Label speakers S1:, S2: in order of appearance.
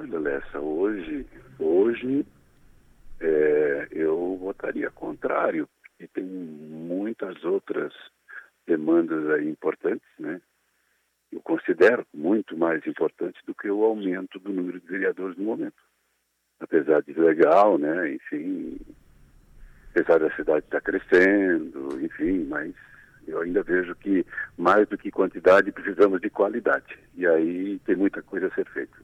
S1: Olha, Lessa, hoje, hoje é, eu votaria contrário, porque tem muitas outras demandas aí importantes, né? Eu considero muito mais importante do que o aumento do número de vereadores no momento. Apesar de legal, né? Enfim, apesar da cidade estar crescendo, enfim, mas eu ainda vejo que mais do que quantidade precisamos de qualidade. E aí tem muita coisa a ser feita